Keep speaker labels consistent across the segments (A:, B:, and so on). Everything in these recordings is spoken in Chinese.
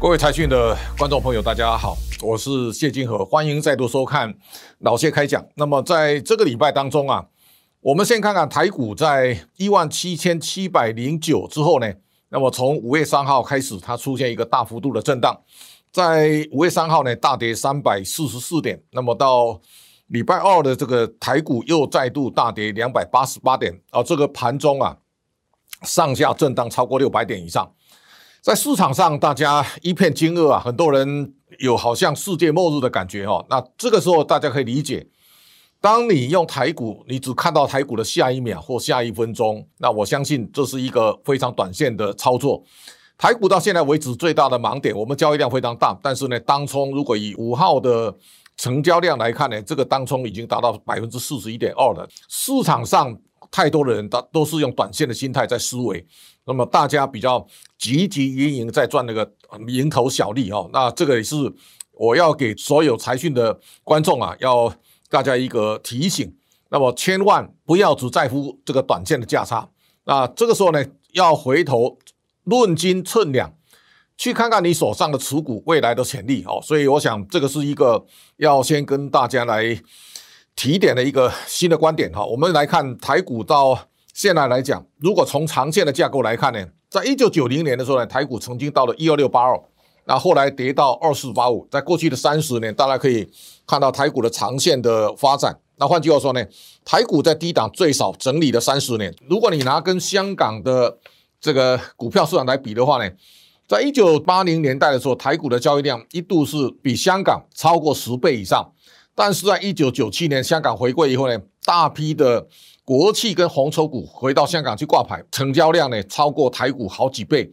A: 各位财讯的观众朋友，大家好，我是谢金河，欢迎再度收看老谢开讲。那么在这个礼拜当中啊，我们先看看台股在一万七千七百零九之后呢，那么从五月三号开始，它出现一个大幅度的震荡，在五月三号呢大跌三百四十四点，那么到礼拜二的这个台股又再度大跌两百八十八点，啊，这个盘中啊上下震荡超过六百点以上。在市场上，大家一片惊愕啊，很多人有好像世界末日的感觉哈。那这个时候，大家可以理解，当你用台股，你只看到台股的下一秒或下一分钟，那我相信这是一个非常短线的操作。台股到现在为止最大的盲点，我们交易量非常大，但是呢，当冲如果以五号的成交量来看呢，这个当冲已经达到百分之四十一点二了。市场上太多的人，都都是用短线的心态在思维。那么大家比较积极营营在赚那个蝇头小利哦，那这个也是我要给所有财讯的观众啊，要大家一个提醒。那么千万不要只在乎这个短线的价差，那这个时候呢，要回头论斤称两，去看看你手上的持股未来的潜力哦。所以我想这个是一个要先跟大家来提点的一个新的观点哈。我们来看台股到。现在来讲，如果从长线的架构来看呢，在一九九零年的时候呢，台股曾经到了一二六八二，那后来跌到二四八五，在过去的三十年，大家可以看到台股的长线的发展。那换句话说呢，台股在低档最少整理了三十年。如果你拿跟香港的这个股票市场来比的话呢，在一九八零年代的时候，台股的交易量一度是比香港超过十倍以上，但是在一九九七年香港回归以后呢，大批的国企跟红筹股回到香港去挂牌，成交量呢超过台股好几倍，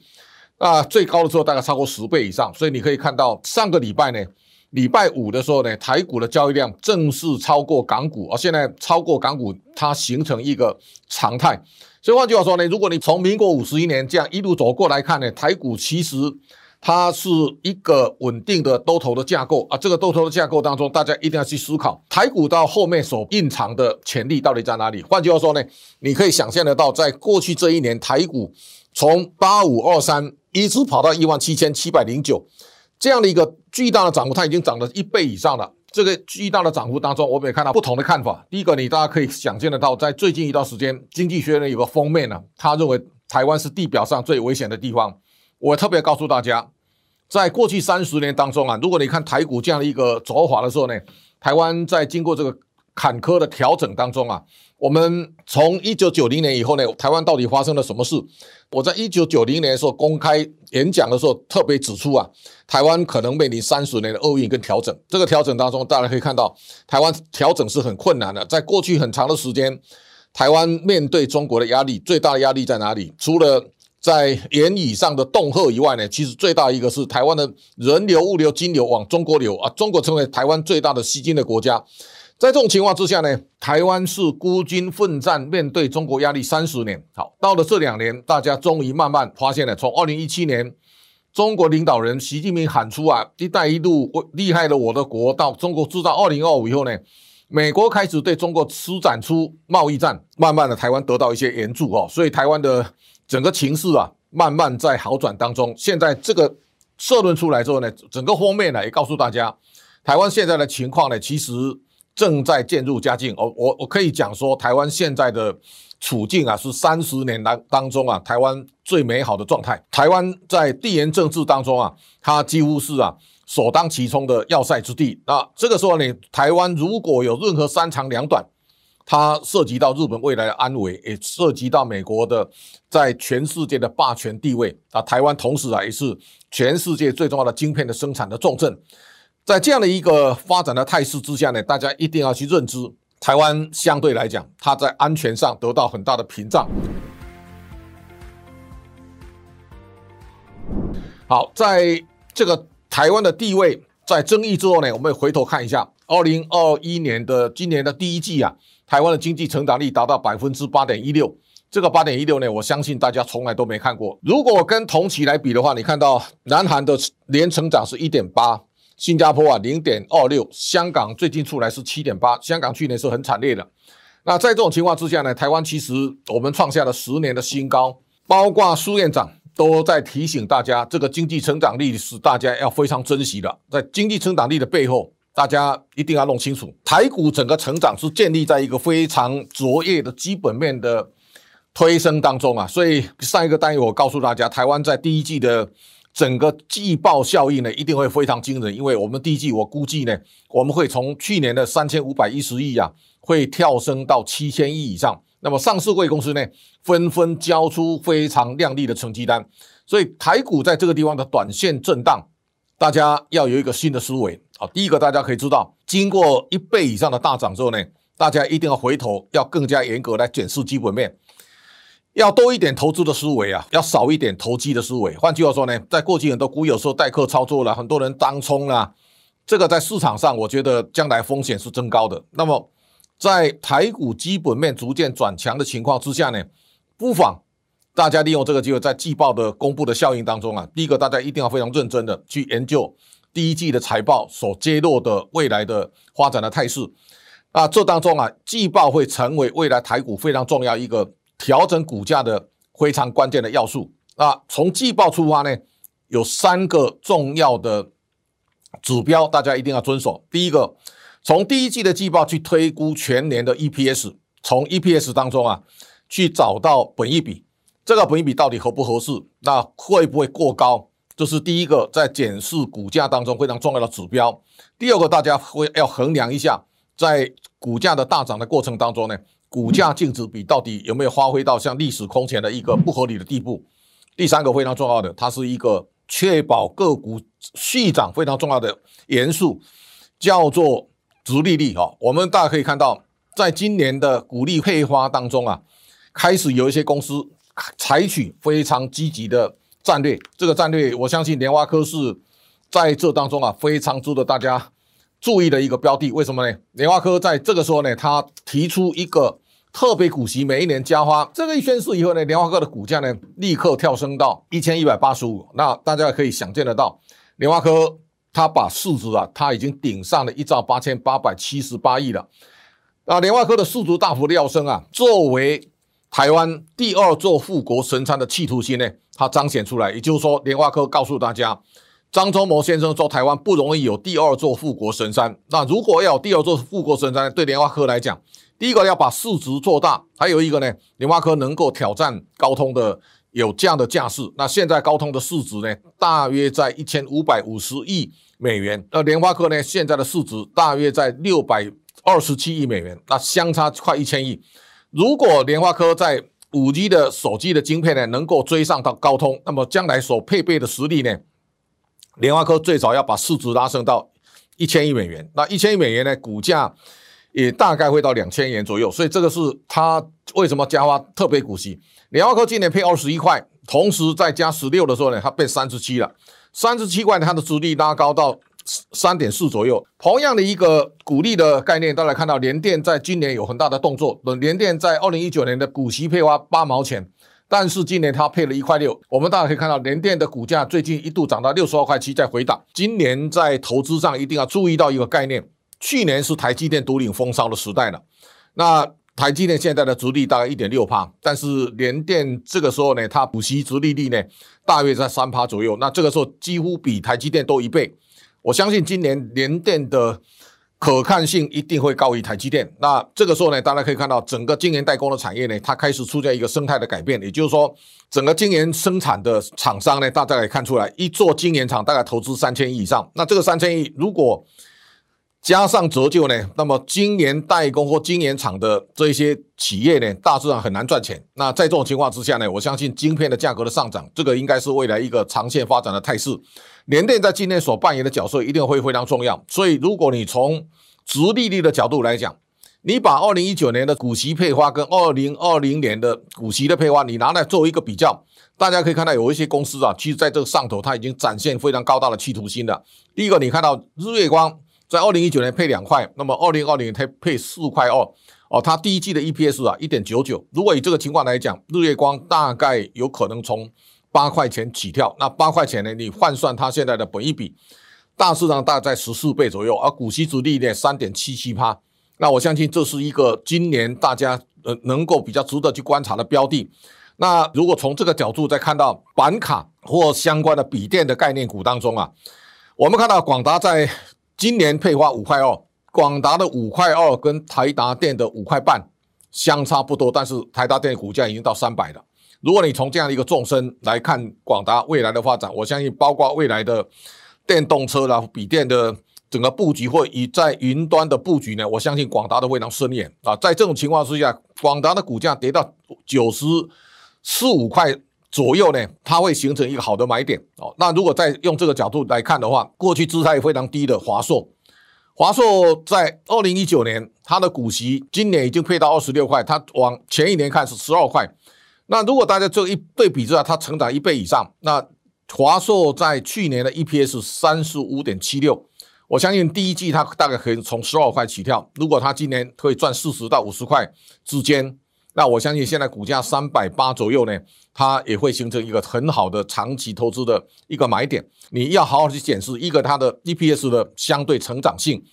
A: 啊，最高的时候大概超过十倍以上。所以你可以看到上个礼拜呢，礼拜五的时候呢，台股的交易量正式超过港股，而现在超过港股，它形成一个常态。所以换句话说呢，如果你从民国五十一年这样一路走过来看呢，台股其实。它是一个稳定的多头的架构啊，这个多头的架构当中，大家一定要去思考台股到后面所蕴藏的潜力到底在哪里。换句话说呢，你可以想象得到，在过去这一年，台股从八五二三一直跑到一万七千七百零九，这样的一个巨大的涨幅，它已经涨了一倍以上了。这个巨大的涨幅当中，我们也看到不同的看法。第一个，你大家可以想象得到，在最近一段时间，经济学人有个封面呢，他认为台湾是地表上最危险的地方。我特别告诉大家，在过去三十年当中啊，如果你看台股这样的一个走法的时候呢，台湾在经过这个坎坷的调整当中啊，我们从一九九零年以后呢，台湾到底发生了什么事？我在一九九零年的时候公开演讲的时候，特别指出啊，台湾可能面临三十年的厄运跟调整。这个调整当中，大家可以看到，台湾调整是很困难的。在过去很长的时间，台湾面对中国的压力，最大的压力在哪里？除了在言语上的恫吓以外呢，其实最大一个是台湾的人流、物流、金流往中国流啊，中国成为台湾最大的吸金的国家。在这种情况之下呢，台湾是孤军奋战，面对中国压力三十年。好，到了这两年，大家终于慢慢发现了，从二零一七年中国领导人习近平喊出啊“一带一路厉害了我的国”，到中国制造二零二五以后呢，美国开始对中国施展出贸易战，慢慢的台湾得到一些援助哦，所以台湾的。整个情势啊，慢慢在好转当中。现在这个社论出来之后呢，整个封面呢也告诉大家，台湾现在的情况呢，其实正在渐入佳境。我我我可以讲说，台湾现在的处境啊，是三十年来当中啊，台湾最美好的状态。台湾在地缘政治当中啊，它几乎是啊首当其冲的要塞之地。那这个时候呢，台湾如果有任何三长两短，它涉及到日本未来的安危，也涉及到美国的在全世界的霸权地位啊。台湾同时啊，也是全世界最重要的晶片的生产的重镇。在这样的一个发展的态势之下呢，大家一定要去认知，台湾相对来讲，它在安全上得到很大的屏障。好，在这个台湾的地位在争议之后呢，我们回头看一下二零二一年的今年的第一季啊。台湾的经济成长率达到百分之八点一六，这个八点一六呢，我相信大家从来都没看过。如果跟同期来比的话，你看到南韩的年成长是一点八，新加坡啊零点二六，香港最近出来是七点八，香港去年是很惨烈的。那在这种情况之下呢，台湾其实我们创下了十年的新高，包括苏院长都在提醒大家，这个经济成长力是大家要非常珍惜的。在经济成长力的背后，大家一定要弄清楚，台股整个成长是建立在一个非常卓越的基本面的推升当中啊。所以上一个单元我告诉大家，台湾在第一季的整个季报效应呢，一定会非常惊人，因为我们第一季我估计呢，我们会从去年的三千五百一十亿啊，会跳升到七千亿以上。那么上市贵公司呢，纷纷交出非常亮丽的成绩单，所以台股在这个地方的短线震荡，大家要有一个新的思维好。第一个，大家可以知道，经过一倍以上的大涨之后呢，大家一定要回头，要更加严格来检视基本面，要多一点投资的思维啊，要少一点投机的思维。换句话说呢，在过去很多股有时候代客操作了，很多人当冲了，这个在市场上，我觉得将来风险是增高的。那么，在台股基本面逐渐转强的情况之下呢，不妨大家利用这个机会，在季报的公布的效应当中啊，第一个大家一定要非常认真的去研究第一季的财报所揭露的未来的发展的态势啊，这当中啊，季报会成为未来台股非常重要一个调整股价的非常关键的要素啊。从季报出发呢，有三个重要的指标，大家一定要遵守。第一个。从第一季的季报去推估全年的 EPS，从 EPS 当中啊去找到本益比，这个本益比到底合不合适？那会不会过高？这是第一个在检视股价当中非常重要的指标。第二个，大家会要衡量一下，在股价的大涨的过程当中呢，股价净值比到底有没有发挥到像历史空前的一个不合理的地步？第三个非常重要的，它是一个确保个股续涨非常重要的元素，叫做。殖利率哈，我们大家可以看到，在今年的股利配发当中啊，开始有一些公司采取非常积极的战略。这个战略，我相信联发科是在这当中啊，非常值得大家注意的一个标的。为什么呢？联发科在这个时候呢，它提出一个特别股息，每一年加发。这个一宣示以后呢，联发科的股价呢，立刻跳升到一千一百八十五。那大家可以想见得到，联发科。它把市值啊，它已经顶上了一兆八千八百七十八亿了。啊，联发科的市值大幅飙升啊，作为台湾第二座富国神山的企图心呢，它彰显出来。也就是说，联发科告诉大家，张忠谋先生说，台湾不容易有第二座富国神山。那如果要有第二座富国神山，对联发科来讲，第一个要把市值做大，还有一个呢，联发科能够挑战高通的。有这样的架势，那现在高通的市值呢，大约在一千五百五十亿美元，那联发科呢，现在的市值大约在六百二十七亿美元，那相差快一千亿。如果联发科在五 G 的手机的晶片呢，能够追上到高通，那么将来所配备的实力呢，联发科最少要把市值拉升到一千亿美元。那一千亿美元呢，股价也大概会到两千元左右。所以这个是它为什么加发特别股息。联发科今年配二十一块，同时再加十六的时候呢，它变三十七了。三十七块，它的值率拉高到三点四左右。同样的一个股利的概念，大家看到联电在今年有很大的动作。联电在二零一九年的股息配发八毛钱，但是今年它配了一块六。我们大家可以看到，联电的股价最近一度涨到六十二块七，在回档。今年在投资上一定要注意到一个概念，去年是台积电独领风骚的时代了。那台积电现在的殖利大概一点六帕，但是联电这个时候呢，它补息殖利率呢大约在三帕左右，那这个时候几乎比台积电多一倍。我相信今年联电的可看性一定会高于台积电。那这个时候呢，大家可以看到整个晶圆代工的产业呢，它开始出现一个生态的改变，也就是说，整个晶圆生产的厂商呢，大家可以看出来，一座晶圆厂大概投资三千亿以上。那这个三千亿如果加上折旧呢，那么今年代工或今年厂的这一些企业呢，大致上很难赚钱。那在这种情况之下呢，我相信晶片的价格的上涨，这个应该是未来一个长线发展的态势。联电在今年所扮演的角色一定会非常重要。所以，如果你从直利率的角度来讲，你把二零一九年的股息配发跟二零二零年的股息的配发，你拿来作为一个比较，大家可以看到有一些公司啊，其实在这个上头，它已经展现非常高大的企图心了。第一个，你看到日月光。在二零一九年配两块，那么二零二零年配配四块二哦，它第一季的 EPS 啊一点九九。如果以这个情况来讲，日月光大概有可能从八块钱起跳。那八块钱呢，你换算它现在的本益比，大市场大概在十四倍左右，而股息值利率三点七七趴。那我相信这是一个今年大家呃能够比较值得去观察的标的。那如果从这个角度再看到板卡或相关的笔电的概念股当中啊，我们看到广达在今年配发五块二，广达的五块二跟台达电的五块半相差不多，但是台达电股价已经到三百了。如果你从这样的一个纵深来看广达未来的发展，我相信包括未来的电动车啦、笔电的整个布局或以在云端的布局呢，我相信广达都非常顺眼啊。在这种情况之下，广达的股价跌到九十四五块左右呢，它会形成一个好的买点哦。那如果再用这个角度来看的话，过去姿态非常低的华硕，华硕在二零一九年它的股息今年已经配到二十六块，它往前一年看是十二块。那如果大家做一对比之下，它成长一倍以上，那华硕在去年的 EPS 三十五点七六，我相信第一季它大概可以从十二块起跳。如果它今年可以赚四十到五十块之间，那我相信现在股价三百八左右呢，它也会形成一个很好的长期投资的一个买点。你要好好去检视一个它的 EPS 的相对成长性。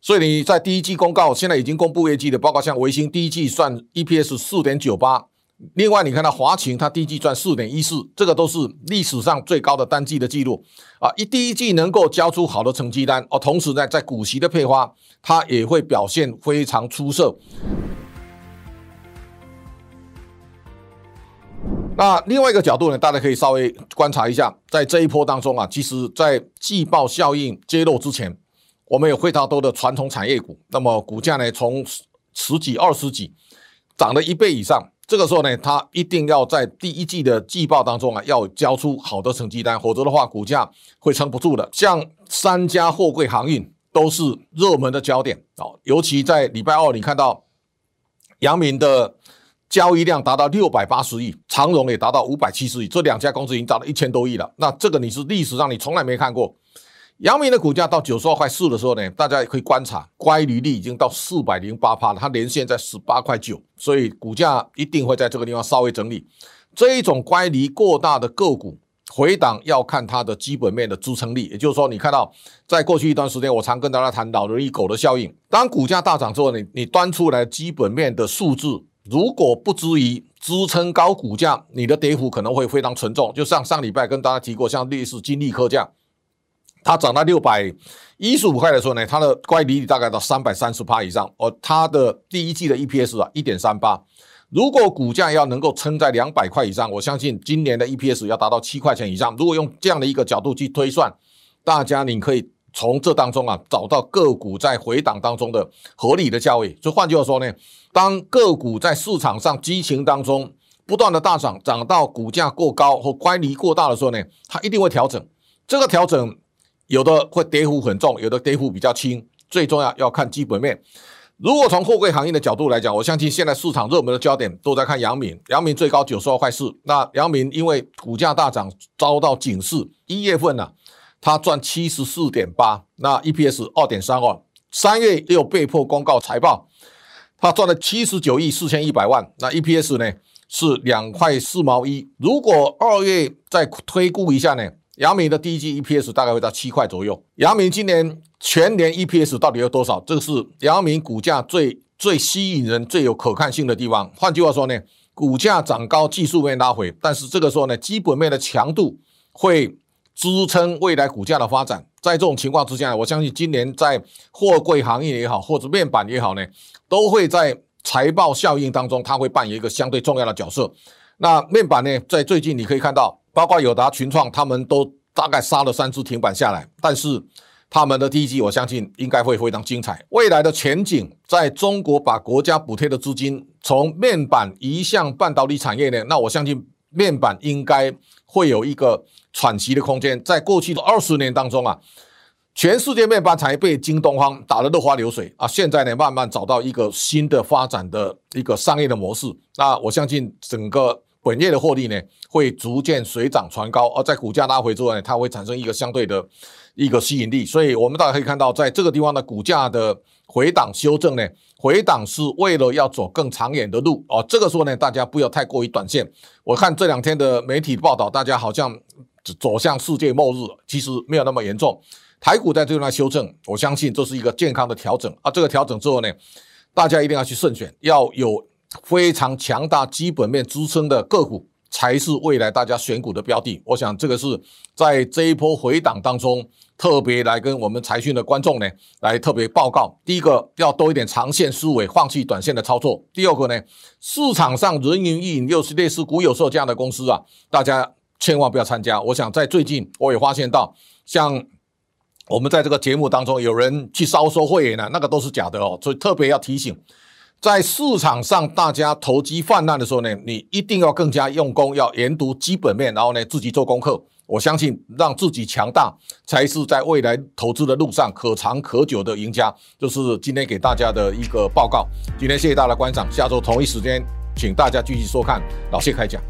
A: 所以你在第一季公告，现在已经公布业绩的，包括像维新第一季算 EPS 四点九八。另外，你看到华擎，它第一季赚四点一四，这个都是历史上最高的单季的记录啊！一第一季能够交出好的成绩单哦，同时呢，在股息的配发，它也会表现非常出色。那另外一个角度呢，大家可以稍微观察一下，在这一波当中啊，其实在季报效应揭露之前，我们有非常多的传统产业股，那么股价呢，从十几、二十几涨了一倍以上。这个时候呢，它一定要在第一季的季报当中啊，要交出好的成绩单，否则的话，股价会撑不住的。像三家货柜航运都是热门的焦点哦，尤其在礼拜二，你看到阳明的交易量达到六百八十亿，长荣也达到五百七十亿，这两家公司已经达到一千多亿了。那这个你是历史上你从来没看过。阳明的股价到九十二块四的时候呢，大家也可以观察，乖离率已经到四百零八趴了，它连线在十八块九，所以股价一定会在这个地方稍微整理。这一种乖离过大的个股回档要看它的基本面的支撑力，也就是说，你看到在过去一段时间，我常跟大家谈老人与狗的效应，当股价大涨之后，你你端出来基本面的数字如果不足以支撑高股价，你的跌幅可能会非常沉重。就像上礼拜跟大家提过，像类似金利科这样。它涨到六百一十五块的时候呢，它的乖离率大概到三百三十趴以上。哦，它的第一季的 EPS 啊，一点三八。如果股价要能够撑在两百块以上，我相信今年的 EPS 要达到七块钱以上。如果用这样的一个角度去推算，大家你可以从这当中啊找到个股在回档当中的合理的价位。所以换句话说呢，当个股在市场上激情当中不断的大涨，涨到股价过高或乖离过大的时候呢，它一定会调整。这个调整。有的会跌幅很重，有的跌幅比较轻。最重要要看基本面。如果从货柜行业的角度来讲，我相信现在市场热门的焦点都在看阳明。阳明最高九十二块四，那阳明因为股价大涨遭到警示，一月份呢，它赚七十四点八，那 EPS 二点三二。三月又被迫公告财报，它赚了七十九亿四千一百万，那 EPS 呢是两块四毛一。如果二月再推估一下呢？阳明的第一季 EPS 大概会到七块左右。阳明今年全年 EPS 到底有多少？这个是阳明股价最最吸引人、最有可看性的地方。换句话说呢，股价涨高，技术面拉回，但是这个时候呢，基本面的强度会支撑未来股价的发展。在这种情况之下，我相信今年在货柜行业也好，或者面板也好呢，都会在财报效应当中，它会扮演一个相对重要的角色。那面板呢，在最近你可以看到。包括友达、群创，他们都大概杀了三只停板下来，但是他们的第一季，我相信应该会非常精彩。未来的前景，在中国把国家补贴的资金从面板移向半导体产业呢？那我相信面板应该会有一个喘息的空间。在过去的二十年当中啊，全世界面板产业被京东方打得落花流水啊，现在呢慢慢找到一个新的发展的一个商业的模式。那我相信整个。本业的获利呢，会逐渐水涨船高，而在股价拉回之后呢，它会产生一个相对的一个吸引力。所以，我们大家可以看到，在这个地方的股价的回档修正呢，回档是为了要走更长远的路哦。这个时候呢，大家不要太过于短线。我看这两天的媒体报道，大家好像走向世界末日，其实没有那么严重。台股在这段修正，我相信这是一个健康的调整啊。这个调整之后呢，大家一定要去慎选，要有。非常强大基本面支撑的个股，才是未来大家选股的标的。我想这个是在这一波回档当中，特别来跟我们财讯的观众呢，来特别报告。第一个要多一点长线思维，放弃短线的操作。第二个呢，市场上人云亦云，又是类似股有售这样的公司啊，大家千万不要参加。我想在最近我也发现到，像。我们在这个节目当中，有人去烧收会员呢，那个都是假的哦，所以特别要提醒，在市场上大家投机泛滥的时候呢，你一定要更加用功，要研读基本面，然后呢自己做功课。我相信让自己强大，才是在未来投资的路上可长可久的赢家。就是今天给大家的一个报告。今天谢谢大家的观赏，下周同一时间，请大家继续收看老谢开讲。